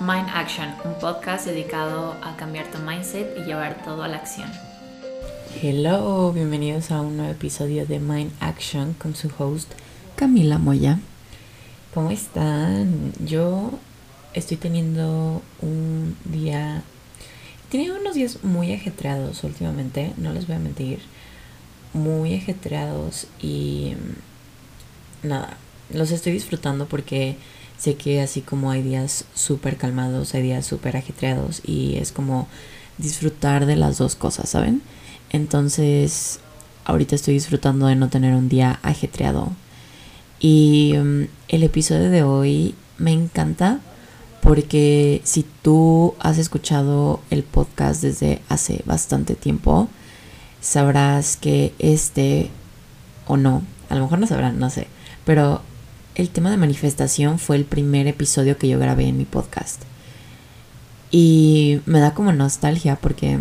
Mind Action, un podcast dedicado a cambiar tu mindset y llevar todo a la acción. Hello, bienvenidos a un nuevo episodio de Mind Action con su host Camila Moya. ¿Cómo están? Yo estoy teniendo un día... He tenido unos días muy ajetreados últimamente, no les voy a mentir. Muy ajetreados y... Nada, los estoy disfrutando porque sé que así como hay días súper calmados, hay días súper ajetreados y es como disfrutar de las dos cosas, ¿saben? Entonces, ahorita estoy disfrutando de no tener un día ajetreado. Y um, el episodio de hoy me encanta porque si tú has escuchado el podcast desde hace bastante tiempo, sabrás que este, o no, a lo mejor no sabrán, no sé, pero el tema de manifestación fue el primer episodio que yo grabé en mi podcast. Y me da como nostalgia porque,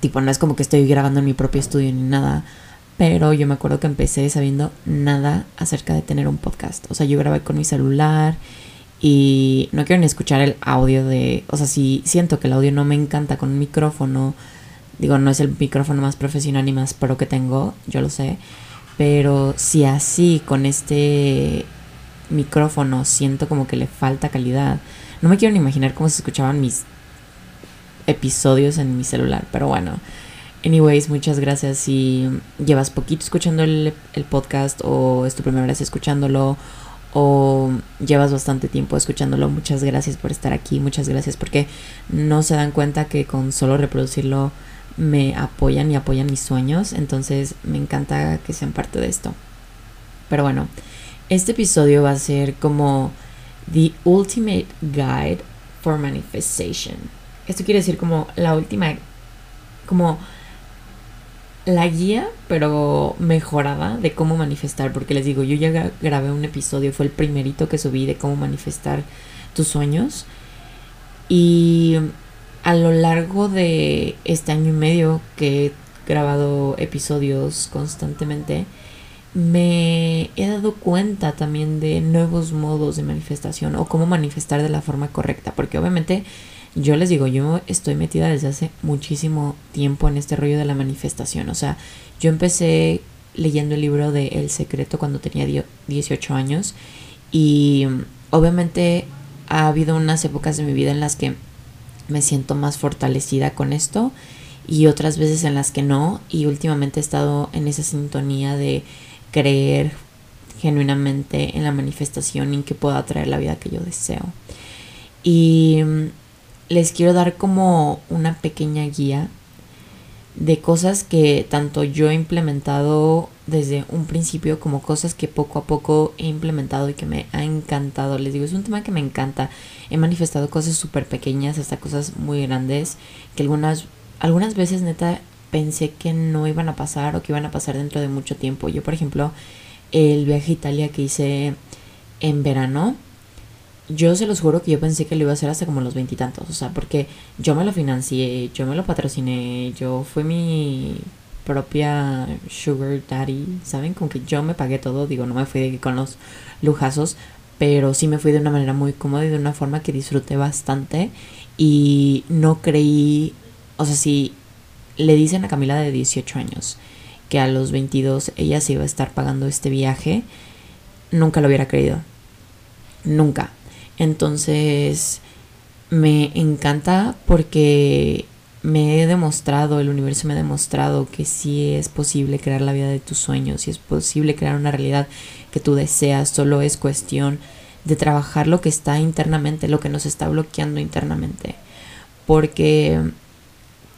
tipo, no es como que estoy grabando en mi propio estudio ni nada. Pero yo me acuerdo que empecé sabiendo nada acerca de tener un podcast. O sea, yo grabé con mi celular y no quiero ni escuchar el audio de... O sea, si siento que el audio no me encanta con un micrófono. Digo, no es el micrófono más profesional ni más pro que tengo, yo lo sé. Pero si así con este micrófono siento como que le falta calidad, no me quiero ni imaginar cómo se escuchaban mis episodios en mi celular. Pero bueno, anyways, muchas gracias si llevas poquito escuchando el, el podcast o es tu primera vez escuchándolo o llevas bastante tiempo escuchándolo, muchas gracias por estar aquí, muchas gracias porque no se dan cuenta que con solo reproducirlo me apoyan y apoyan mis sueños, entonces me encanta que sean parte de esto. Pero bueno, este episodio va a ser como The Ultimate Guide for Manifestation. Esto quiere decir como la última, como la guía, pero mejorada de cómo manifestar, porque les digo, yo ya grabé un episodio, fue el primerito que subí de cómo manifestar tus sueños. Y a lo largo de este año y medio que he grabado episodios constantemente, me he dado cuenta también de nuevos modos de manifestación o cómo manifestar de la forma correcta, porque obviamente yo les digo, yo estoy metida desde hace muchísimo tiempo en este rollo de la manifestación, o sea, yo empecé leyendo el libro de El Secreto cuando tenía 18 años y obviamente ha habido unas épocas de mi vida en las que me siento más fortalecida con esto y otras veces en las que no y últimamente he estado en esa sintonía de creer genuinamente en la manifestación y en que pueda traer la vida que yo deseo. Y mm, les quiero dar como una pequeña guía de cosas que tanto yo he implementado desde un principio como cosas que poco a poco he implementado y que me ha encantado. Les digo, es un tema que me encanta. He manifestado cosas súper pequeñas hasta cosas muy grandes que algunas, algunas veces neta pensé que no iban a pasar o que iban a pasar dentro de mucho tiempo. Yo, por ejemplo, el viaje a Italia que hice en verano, yo se los juro que yo pensé que lo iba a hacer hasta como los veintitantos, o sea, porque yo me lo financié, yo me lo patrociné, yo fui mi propia sugar daddy, ¿saben? Como que yo me pagué todo, digo, no me fui con los lujazos, pero sí me fui de una manera muy cómoda y de una forma que disfruté bastante y no creí, o sea, si le dicen a Camila de 18 años que a los 22 ella se iba a estar pagando este viaje, nunca lo hubiera creído. Nunca. Entonces, me encanta porque me he demostrado, el universo me ha demostrado que sí es posible crear la vida de tus sueños, sí es posible crear una realidad que tú deseas, solo es cuestión de trabajar lo que está internamente, lo que nos está bloqueando internamente. Porque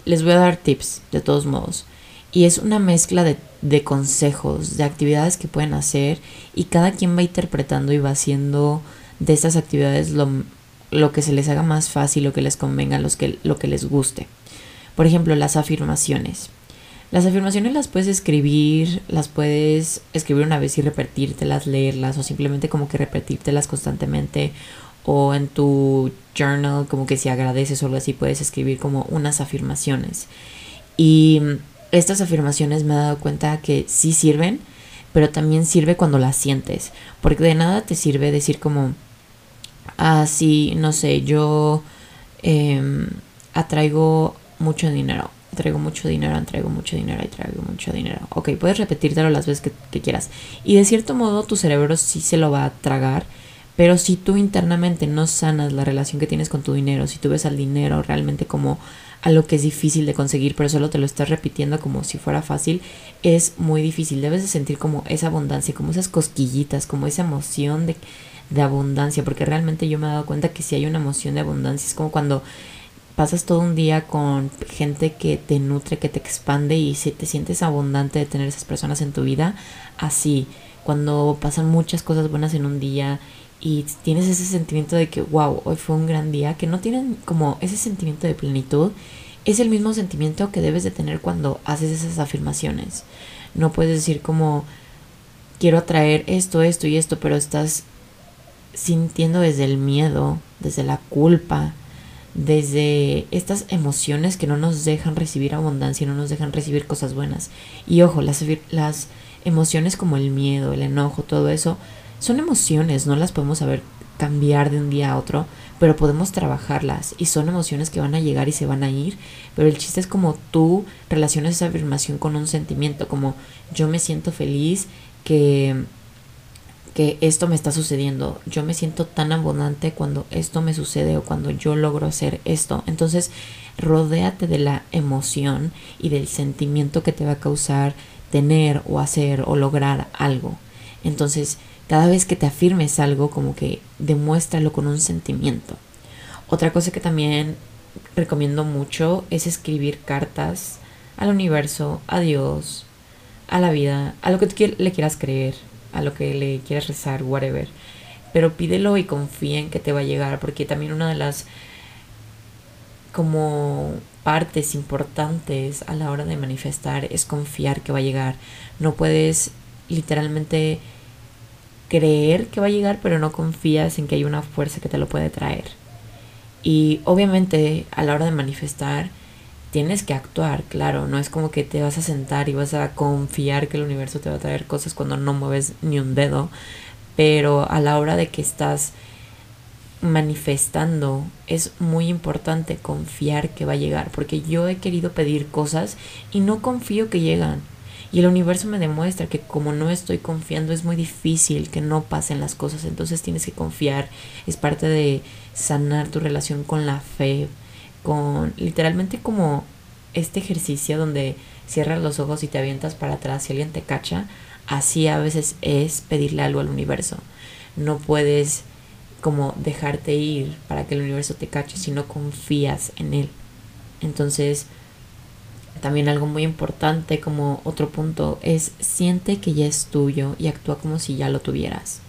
les voy a dar tips, de todos modos. Y es una mezcla de, consejos, de actividades que pueden hacer y cada quien va interpretando y va haciendo de estas actividades lo, lo que se les haga más fácil, lo que les convenga, los que, lo que les guste. Por ejemplo, las afirmaciones. Las afirmaciones las puedes escribir, las puedes escribir una vez y repetírtelas, leerlas o simplemente como que repetírtelas constantemente o en tu journal como que si agradeces o algo así puedes escribir como unas afirmaciones. Y estas afirmaciones me he dado cuenta que sí sirven, pero también sirve cuando las sientes, porque de nada te sirve decir como Así, no sé, yo em, atraigo mucho dinero traigo mucho dinero, traigo mucho dinero y traigo mucho dinero. Ok, puedes repetírtelo las veces que, quieras. Y de cierto modo tu cerebro sí se lo va a tragar, pero si tú internamente no sanas la relación que tienes con tu dinero, si tú ves al dinero realmente como algo que es difícil de conseguir, pero solo te lo estás repitiendo como si fuera fácil, es muy difícil. Debes de sentir como esa abundancia, como esas cosquillitas, como esa emoción de, de abundancia, porque realmente yo me he dado cuenta que si hay una emoción de abundancia, es como cuando pasas todo un día con gente que te nutre, que te expande y si te sientes abundante de tener esas personas en tu vida, así, cuando pasan muchas cosas buenas en un día y tienes ese sentimiento de que, wow, hoy fue un gran día, que no tienen como ese sentimiento de plenitud, es el mismo sentimiento que debes de tener cuando haces esas afirmaciones. No puedes decir como, quiero atraer esto, esto y esto, pero estás sintiendo desde el miedo, desde la culpa, desde estas emociones que no nos dejan recibir abundancia, no nos dejan recibir cosas buenas. Y ojo, las, las emociones como el miedo, el enojo, todo eso, son emociones, no las podemos saber cambiar de un día a otro, pero podemos trabajarlas y son emociones que van a llegar y se van a ir, pero el chiste es como tú relacionas esa afirmación con un sentimiento, como yo me siento feliz que que esto me está sucediendo. Yo me siento tan abundante cuando esto me sucede o cuando yo logro hacer esto. Entonces, rodéate de la emoción y del sentimiento que te va a causar tener o hacer o lograr algo. Entonces, cada vez que te afirmes algo, como que demuéstralo con un sentimiento. Otra cosa que también recomiendo mucho es escribir cartas al universo, a Dios, a la vida, a lo que tú le quieras creer a lo que le quieras rezar, whatever. Pero pídelo y confía en que te va a llegar, porque también una de las como partes importantes a la hora de manifestar es confiar que va a llegar. No puedes literalmente creer que va a llegar, pero no confías en que hay una fuerza que te lo puede traer. Y obviamente a la hora de manifestar tienes que actuar, claro, no es como que te vas a sentar y vas a confiar que el universo te va a traer cosas cuando no mueves ni un dedo, pero a la hora de que estás manifestando es muy importante confiar que va a llegar, porque yo he querido pedir cosas y no confío que llegan. Y el universo me demuestra que como no estoy confiando es muy difícil que no pasen las cosas, entonces tienes que confiar, es parte de sanar tu relación con la fe, con literalmente como este ejercicio donde cierras los ojos y te avientas para atrás y alguien te cacha, así a veces es pedirle algo al universo. No puedes como dejarte ir para que el universo te cache si no confías en él. Entonces, también algo muy importante como otro punto es siente que ya es tuyo y actúa como si ya lo tuvieras.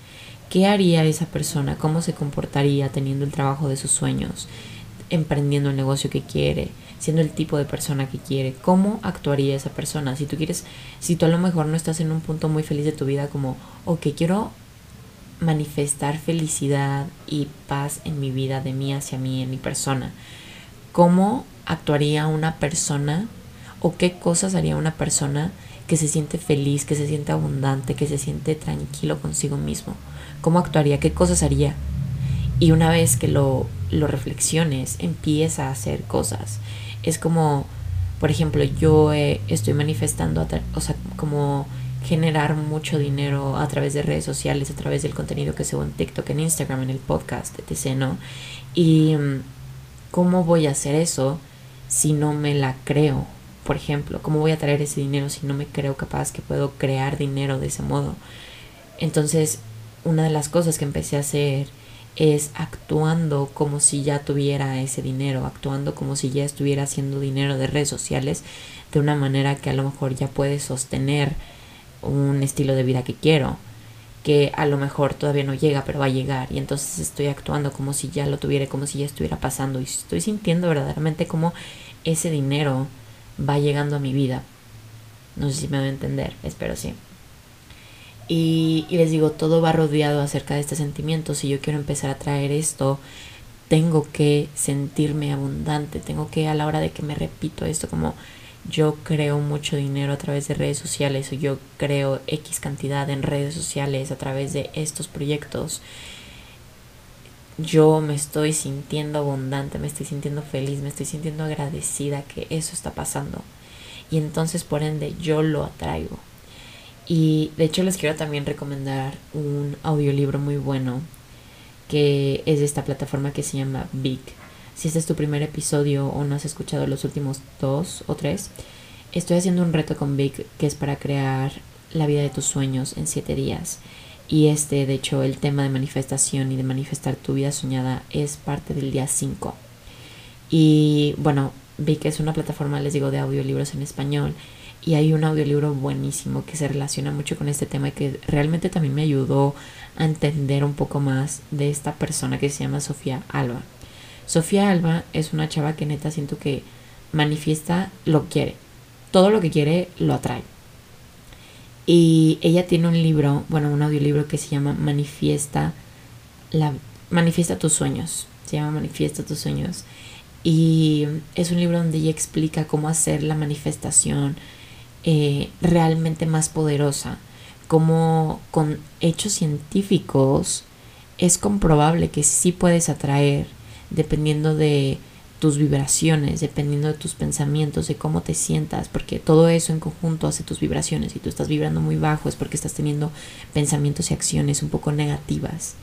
¿Qué haría esa persona? ¿Cómo se comportaría teniendo el trabajo de sus sueños? emprendiendo el negocio que quiere, siendo el tipo de persona que quiere, cómo actuaría esa persona. Si tú quieres, si tú a lo mejor no estás en un punto muy feliz de tu vida como, ok, quiero manifestar felicidad y paz en mi vida, de mí hacia mí, en mi persona. ¿Cómo actuaría una persona o qué cosas haría una persona que se siente feliz, que se siente abundante, que se siente tranquilo consigo mismo? ¿Cómo actuaría? ¿Qué cosas haría? Y una vez que lo, lo reflexiones, empieza a hacer cosas. Es como, por ejemplo, yo estoy manifestando, o sea, como generar mucho dinero a través de redes sociales, a través del contenido que subo en TikTok, en Instagram, en el podcast, etc. ¿no? Y mm, cómo voy a hacer eso si no me la creo. Por ejemplo, ¿cómo voy a traer ese dinero si no me creo capaz que puedo crear dinero de ese modo? Entonces, una de las cosas que empecé a hacer es actuando como si ya tuviera ese dinero, actuando como si ya estuviera haciendo dinero de redes sociales de una manera que a lo mejor ya puede sostener un estilo de vida que quiero, que a lo mejor todavía no llega, pero va a llegar. Y entonces estoy actuando como si ya lo tuviera, como si ya estuviera pasando. Y estoy sintiendo verdaderamente como ese dinero va llegando a mi vida. No sé si me voy a entender, espero sí. Y, les digo, todo va rodeado acerca de este sentimiento. Si yo quiero empezar a traer esto, tengo que sentirme abundante, tengo que a la hora de que me repito esto como yo creo mucho dinero a través de redes sociales o yo creo X cantidad en redes sociales a través de estos proyectos. Yo me estoy sintiendo abundante, me estoy sintiendo feliz, me estoy sintiendo agradecida que eso está pasando. Y entonces, por ende, yo lo atraigo. Y de hecho les quiero también recomendar un audiolibro muy bueno que es de esta plataforma que se llama Big. Si este es tu primer episodio o no has escuchado los últimos dos o tres, estoy haciendo un reto con Big que es para crear la vida de tus sueños en siete días. Y este, de hecho, el tema de manifestación y de manifestar tu vida soñada es parte del día 5. Y bueno, vi que es una plataforma, les digo, de audiolibros en español. Y hay un audiolibro buenísimo que se relaciona mucho con este tema y que realmente también me ayudó a entender un poco más de esta persona que se llama Sofía Alba. Sofía Alba es una chava que neta siento que manifiesta lo que quiere. Todo lo que quiere lo atrae. Y ella tiene un libro, bueno, un audiolibro que se llama Manifiesta, la, Manifiesta tus sueños. Se llama Manifiesta tus sueños. Y es un libro donde ella explica cómo hacer la manifestación eh, realmente más poderosa. Cómo con hechos científicos es comprobable que sí puedes atraer, dependiendo de tus vibraciones, dependiendo de tus pensamientos, de cómo te sientas, porque todo eso en conjunto hace tus vibraciones. Si tú estás vibrando muy bajo es porque estás teniendo pensamientos y acciones un poco negativas.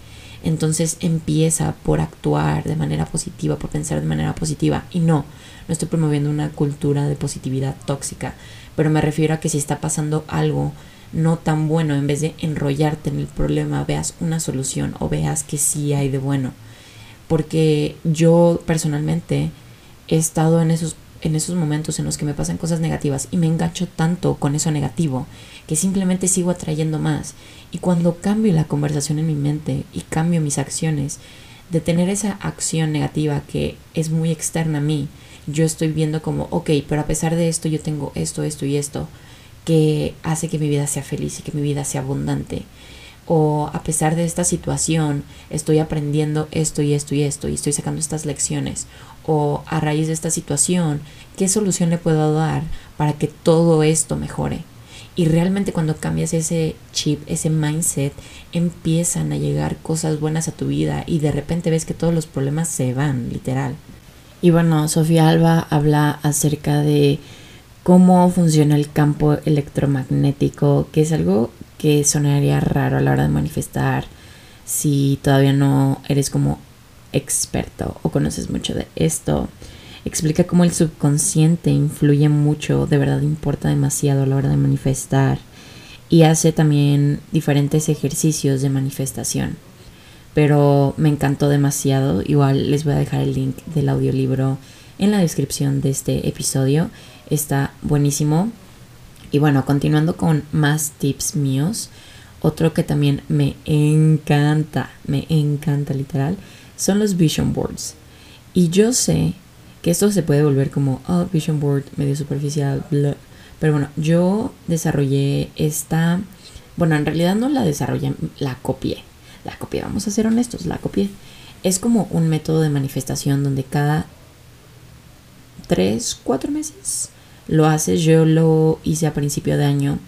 Entonces empieza por actuar de manera positiva, por pensar de manera positiva. Y no, no estoy promoviendo una cultura de positividad tóxica, pero me refiero a que si está pasando algo no tan bueno, en vez de enrollarte en el problema, veas una solución o veas que sí hay de bueno porque yo personalmente he estado en esos, en esos momentos en los que me pasan cosas negativas y me engancho tanto con eso negativo que simplemente sigo atrayendo más. Y cuando cambio la conversación en mi mente y cambio mis acciones, de tener esa acción negativa que es muy externa a mí, yo estoy viendo como, ok, pero a pesar de esto yo tengo esto, esto y esto, que hace que mi vida sea feliz y que mi vida sea abundante o a pesar de esta situación estoy aprendiendo esto y esto y esto y estoy sacando estas lecciones o a raíz de esta situación, ¿qué solución le puedo dar para que todo esto mejore? Y realmente cuando cambias ese chip, ese mindset, empiezan a llegar cosas buenas a tu vida y de repente ves que todos los problemas se van, literal. Y bueno, Sofía Alba habla acerca de cómo funciona el campo electromagnético, que es algo que sonaría raro a la hora de manifestar si todavía no eres como experto o conoces mucho de esto. Explica cómo el subconsciente influye mucho, de verdad importa demasiado a la hora de manifestar. Y hace también diferentes ejercicios de manifestación. Pero me encantó demasiado. Igual les voy a dejar el link del audiolibro en la descripción de este episodio. Está buenísimo. Y bueno, continuando con más tips míos, otro que también me encanta, me encanta literal, son los vision boards. Y yo sé que esto se puede volver como, oh, vision board medio superficial, pero bueno, yo desarrollé esta, bueno, en realidad no la desarrollé, la copié. La copié, vamos a ser honestos, la copié. Es como un método de manifestación donde cada 3, 4 meses lo haces. Yo lo hice a principio de año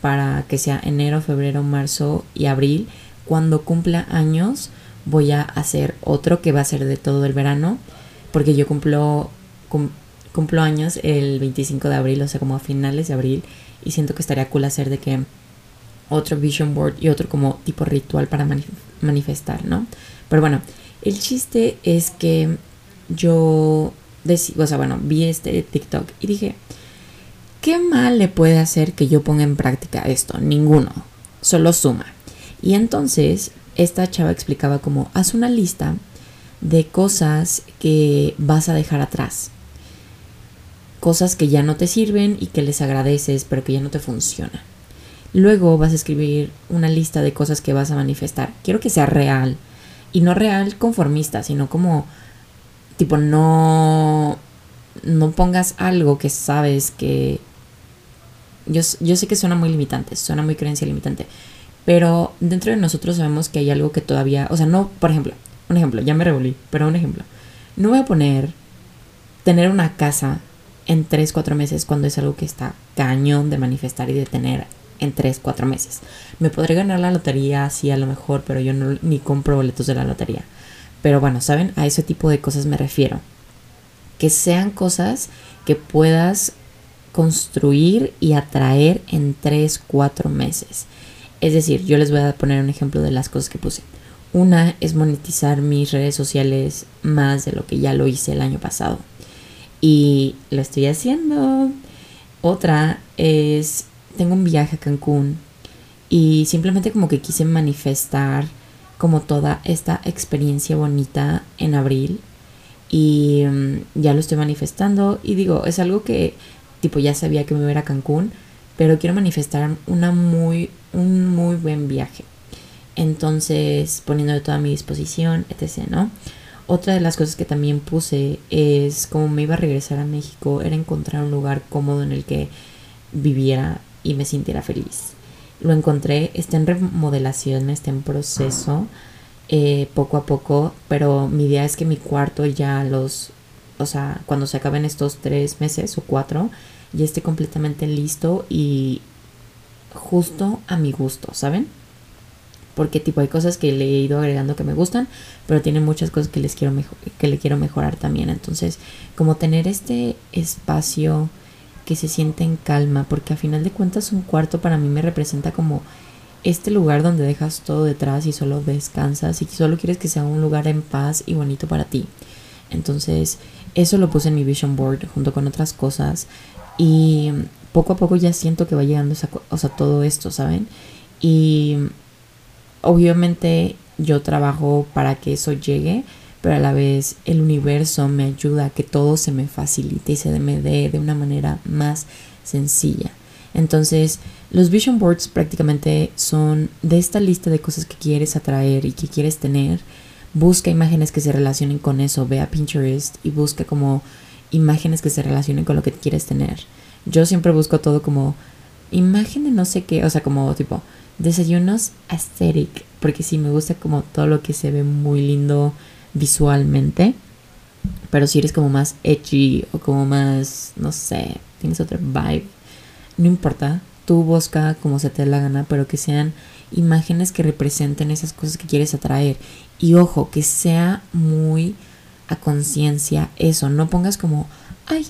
para que sea enero, febrero, marzo y abril. Cuando cumpla años voy a hacer otro que va a ser de todo el verano porque yo cumplo, cumplo años el 25 de abril, o sea, como a finales de abril y siento que estaría cool hacer de que otro vision board y otro como tipo ritual para manifestar, ¿no? Pero bueno, el chiste es que yo o sea, bueno, vi este TikTok y dije, ¿qué mal le puede hacer que yo ponga en práctica esto? Ninguno, solo suma. Y entonces esta chava explicaba como, haz una lista de cosas que vas a dejar atrás. Cosas que ya no te sirven y que les agradeces, pero que ya no te funcionan. Luego vas a escribir una lista de cosas que vas a manifestar. Quiero que sea real. Y no real conformista, sino como tipo no no pongas algo que sabes que yo, yo sé que suena muy limitante, suena muy creencia limitante, pero dentro de nosotros sabemos que hay algo que todavía, o sea, no, por ejemplo, un ejemplo, ya me revolví, pero un ejemplo, no voy a poner tener una casa en 3, 4 meses cuando es algo que está cañón de manifestar y de tener en 3, 4 meses. Me podré ganar la lotería, sí, a lo mejor, pero yo no ni compro boletos de la lotería Pero bueno, ¿saben? A ese tipo de cosas me refiero. Que sean cosas que puedas construir y atraer en 3, 4 meses. Es decir, yo les voy a poner un ejemplo de las cosas que puse. Una es monetizar mis redes sociales más de lo que ya lo hice el año pasado. Y lo estoy haciendo. Otra es, tengo un viaje a Cancún y simplemente como que quise manifestar como toda esta experiencia bonita en abril y mm, ya lo estoy manifestando y digo, es algo que tipo ya sabía que me iba a, ir a Cancún, pero quiero manifestar una muy un muy buen viaje. Entonces, poniendo de toda mi disposición, etc., ¿no? Otra de las cosas que también puse es como me iba a regresar a México, era encontrar un lugar cómodo en el que viviera y me sintiera feliz. Lo encontré, está en remodelación, está en proceso eh, poco a poco, pero mi idea es que mi cuarto ya los, o sea, cuando se acaben estos tres meses o cuatro, ya esté completamente listo y justo a mi gusto, ¿saben? Porque tipo hay cosas que le he ido agregando que me gustan, pero tiene muchas cosas que les quiero que le quiero mejorar también. Entonces, como tener este espacio que se siente en calma, porque a final de cuentas un cuarto para mí me representa como este lugar donde dejas todo detrás y solo descansas y solo quieres que sea un lugar en paz y bonito para ti. Entonces, eso lo puse en mi vision board junto con otras cosas y poco a poco ya siento que va llegando o sea, todo esto, ¿saben? Y obviamente yo trabajo para que eso llegue, pero a la vez el universo me ayuda a que todo se me facilite y se me dé de una manera más sencilla. Entonces, los vision boards prácticamente son de esta lista de cosas que quieres atraer y que quieres tener. Busca imágenes que se relacionen con eso, ve a Pinterest y busca como imágenes que se relacionen con lo que quieres tener. Yo siempre busco todo como imagen de no sé qué, o sea, como tipo desayunos aesthetic, porque sí me gusta como todo lo que se ve muy lindo visualmente. Pero si eres como más edgy o como más, no sé, tienes otra vibe, no importa, tú busca como se te dé la gana, pero que sean imágenes que representen esas cosas que quieres atraer. Y ojo, que sea muy a conciencia eso, no pongas como, ay,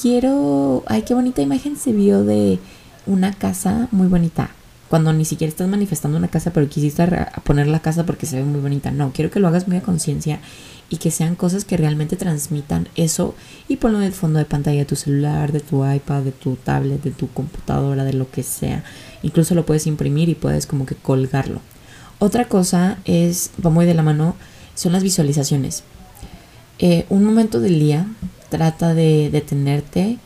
quiero, ay, qué bonita imagen se vio de una casa muy bonita cuando ni siquiera estás manifestando una casa, pero quisiste poner la casa porque se ve muy bonita. No, quiero que lo hagas muy a conciencia y que sean cosas que realmente transmitan eso y ponlo en el fondo de pantalla de tu celular, de tu iPad, de tu tablet, de tu computadora, de lo que sea. Incluso lo puedes imprimir y puedes como que colgarlo. Otra cosa es, va muy de la mano, son las visualizaciones. Eh, un momento del día trata de detenerte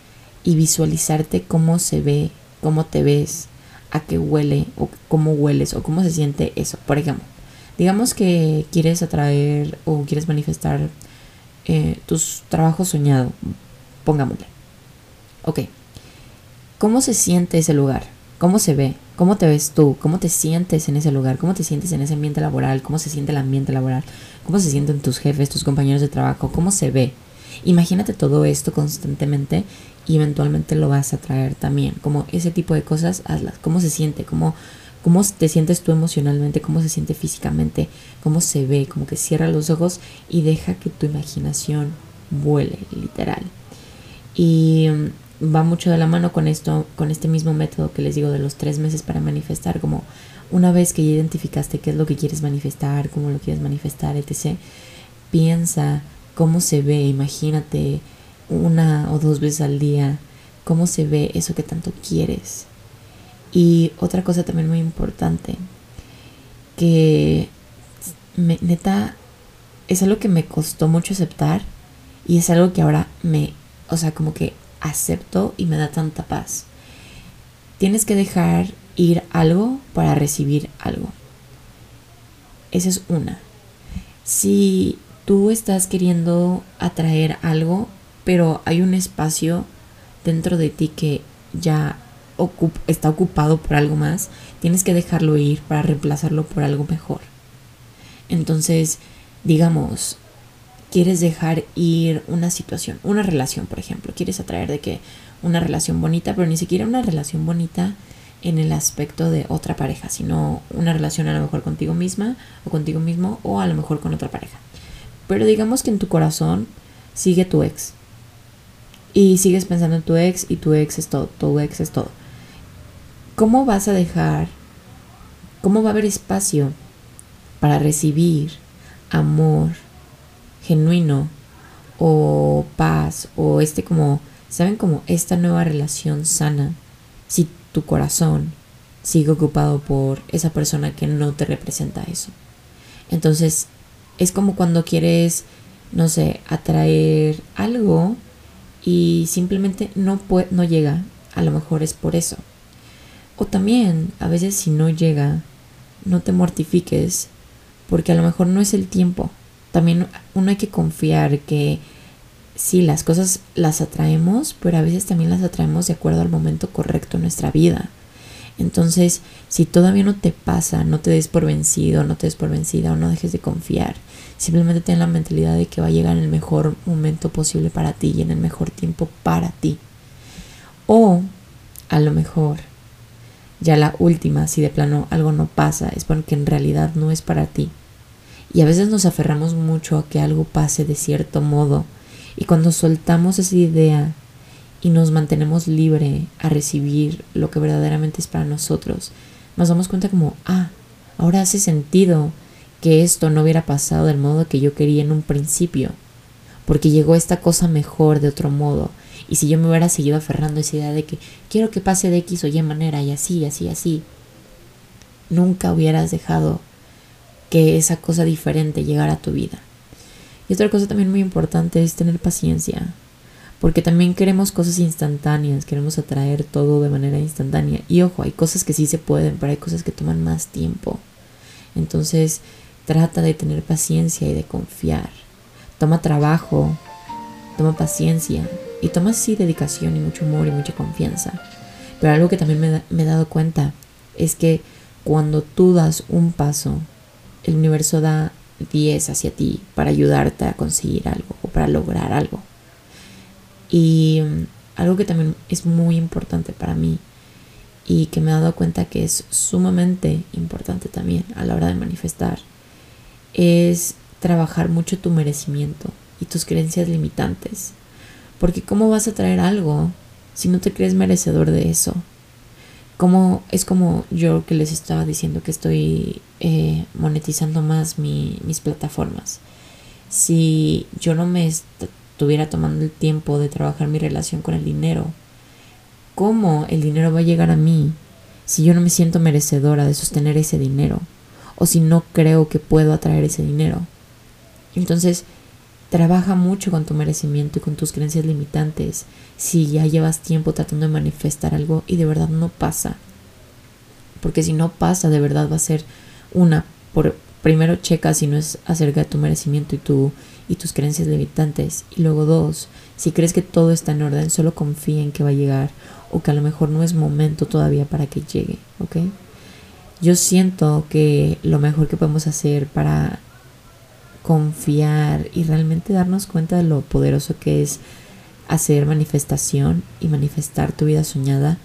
y visualizarte cómo se ve, cómo te ves, a qué huele o cómo hueles o cómo se siente eso. Por ejemplo, digamos que quieres atraer o quieres manifestar eh, tus trabajos soñados, pongámosle. Ok, ¿cómo se siente ese lugar? ¿Cómo se ve? ¿Cómo te ves tú? ¿Cómo te sientes en ese lugar? ¿Cómo te sientes en ese ambiente laboral? ¿Cómo se siente el ambiente laboral? ¿Cómo se sienten tus jefes, tus compañeros de trabajo? ¿Cómo se ve? Imagínate todo esto constantemente y eventualmente lo vas a traer también. Como ese tipo de cosas, hazlas. ¿Cómo se siente? ¿Cómo, cómo te sientes tú emocionalmente? ¿Cómo se siente físicamente? ¿Cómo se ve? Como que cierra los ojos y deja que tu imaginación vuele, literal. Y mm, va mucho de la mano con esto, con este mismo método que les digo de los tres meses para manifestar, como una vez que ya identificaste qué es lo que quieres manifestar, cómo lo quieres manifestar, etc., piensa cómo se ve, imagínate una o dos veces al día, cómo se ve eso que tanto quieres. Y otra cosa también muy importante, que neta es algo que me costó mucho aceptar y es algo que ahora me, o sea, como que acepto y me da tanta paz. Tienes que dejar ir algo para recibir algo. Esa es una. Si tú estás queriendo atraer algo, pero hay un espacio dentro de ti que ya está ocupado por algo más, tienes que dejarlo ir para reemplazarlo por algo mejor. Entonces, digamos, quieres dejar ir una situación, una relación, por ejemplo, quieres atraer de que una relación bonita, pero ni siquiera una relación bonita en el aspecto de otra pareja, sino una relación a lo mejor contigo misma o contigo mismo o a lo mejor con otra pareja Pero digamos que en tu corazón sigue tu ex. Y sigues pensando en tu ex y tu ex es todo, tu ex es todo. ¿Cómo vas a dejar, cómo va a haber espacio para recibir amor genuino o paz o este como, ¿saben? Como esta nueva relación sana si tu corazón sigue ocupado por esa persona que no te representa eso. Entonces, es como cuando quieres, no sé, atraer algo y simplemente no, puede, no llega. A lo mejor es por eso. O también, a veces si no llega, no te mortifiques porque a lo mejor no es el tiempo. También uno hay que confiar que sí, las cosas las atraemos, pero a veces también las atraemos de acuerdo al momento correcto en nuestra vida. Entonces, si todavía no te pasa, no te des por vencido, no te des por vencida o no dejes de confiar. Simplemente ten la mentalidad de que va a llegar en el mejor momento posible para ti y en el mejor tiempo para ti. O, a lo mejor, ya la última, si de plano algo no pasa, es porque en realidad no es para ti. Y a veces nos aferramos mucho a que algo pase de cierto modo. Y cuando soltamos esa idea y nos mantenemos libre a recibir lo que verdaderamente es para nosotros, nos damos cuenta como, ah, ahora hace sentido que esto no hubiera pasado del modo que yo quería en un principio, porque llegó esta cosa mejor de otro modo. Y si yo me hubiera seguido aferrando esa idea de que quiero que pase de X o Y manera y así, así, así, nunca hubieras dejado que esa cosa diferente llegara a tu vida. Y otra cosa también muy importante es tener paciencia, porque también queremos cosas instantáneas, queremos atraer todo de manera instantánea. Y ojo, hay cosas que sí se pueden, pero hay cosas que toman más tiempo. Entonces, trata de tener paciencia y de confiar. Toma trabajo, toma paciencia y toma sí dedicación y mucho amor y mucha confianza. Pero algo que también me, me he dado cuenta es que cuando tú das un paso, el universo da 10 hacia ti para ayudarte a conseguir algo o para lograr algo. Y mm, algo que también es muy importante para mí y que me he dado cuenta que es sumamente importante también a la hora de manifestar es trabajar mucho tu merecimiento y tus creencias limitantes. Porque ¿cómo vas a traer algo si no te crees merecedor de eso? Como, es como yo que les estaba diciendo que estoy eh, monetizando más mis plataformas. Si yo no me estuviera tomando el tiempo de trabajar mi relación con el dinero. ¿Cómo el dinero va a llegar a mí si yo no me siento merecedora de sostener ese dinero? O si no creo que puedo atraer ese dinero. Entonces, trabaja mucho con tu merecimiento y con tus creencias limitantes. Si ya llevas tiempo tratando de manifestar algo y de verdad no pasa. Porque si no pasa, de verdad va a ser una, por, primero checa si no es acerca de tu merecimiento y tu y tus creencias limitantes. Y luego dos, si crees que todo está en orden, solo confía en que va a llegar o que a lo mejor no es momento todavía para que llegue, ¿ok? Yo siento que lo mejor que podemos hacer para confiar y realmente darnos cuenta de lo poderoso que es hacer manifestación y manifestar tu vida soñada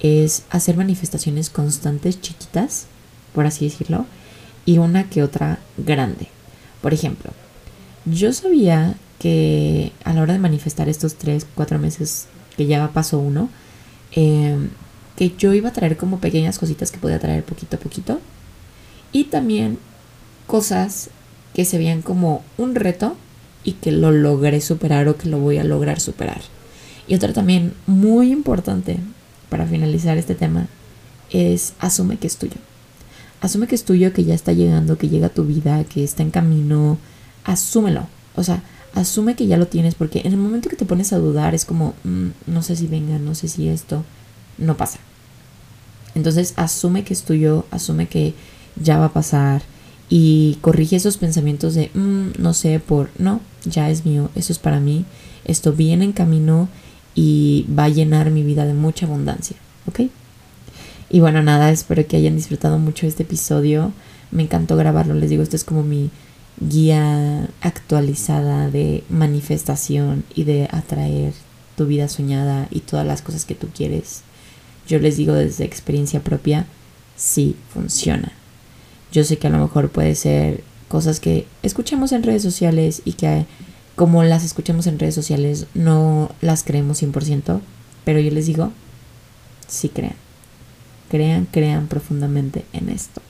es hacer manifestaciones constantes chiquitas, por así decirlo, y una que otra grande. Por ejemplo, yo sabía que a la hora de manifestar estos tres, cuatro meses que ya pasó uno, em, que yo iba a traer como pequeñas cositas que podía traer poquito a poquito. Y también cosas que se veían como un reto y que lo logré superar o que lo voy a lograr superar. Y otra también muy importante para finalizar este tema es asume que es tuyo. Asume que es tuyo, que ya está llegando, que llega a tu vida, que está en camino, asúmelo. O sea, asume que ya lo tienes porque en el momento que te pones a dudar es como, mm, no sé si venga, no sé si esto, no pasa. Entonces asume que es tuyo, asume que ya va a pasar y corrige esos pensamientos de, mm, no sé, por, no, ya es mío, eso es para mí, esto viene en camino y va a llenar mi vida de mucha abundancia, ¿ok? Y bueno, nada, espero que hayan disfrutado mucho este episodio. Me encantó grabarlo, les digo, esto es como mi guía actualizada de manifestación y de atraer tu vida soñada y todas las cosas que tú quieres. Yo les digo desde experiencia propia, sí funciona. Yo sé que a lo mejor puede ser cosas que escuchamos en redes sociales y que como las escuchamos en redes sociales no las creemos 100%, pero yo les digo, sí crean. Crean, crean profundamente en esto.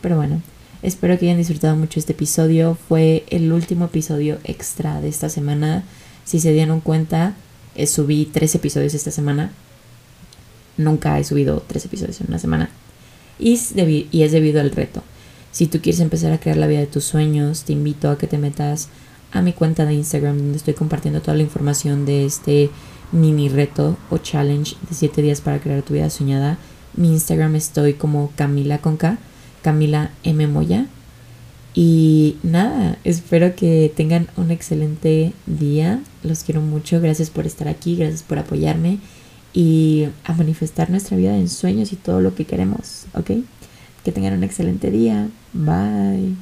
Pero bueno, espero que hayan disfrutado mucho este episodio. Fue el último episodio extra de esta semana. Si se dieron cuenta, eh, subí tres episodios esta semana. Nunca he subido tres episodios en una semana. Y es, y es debido al reto. Si tú quieres empezar a crear la vida de tus sueños, te invito a que te metas a mi cuenta de Instagram donde estoy compartiendo toda la información de este mini reto o challenge de 7 días para crear tu vida soñada. Mi Instagram estoy como Camila Conca, Camila M. Moya. Y nada, espero que tengan un excelente día. Los quiero mucho. Gracias por estar aquí, gracias por apoyarme y a manifestar nuestra vida en sueños y todo lo que queremos, ¿ok? Que tengan un excelente día. Bye.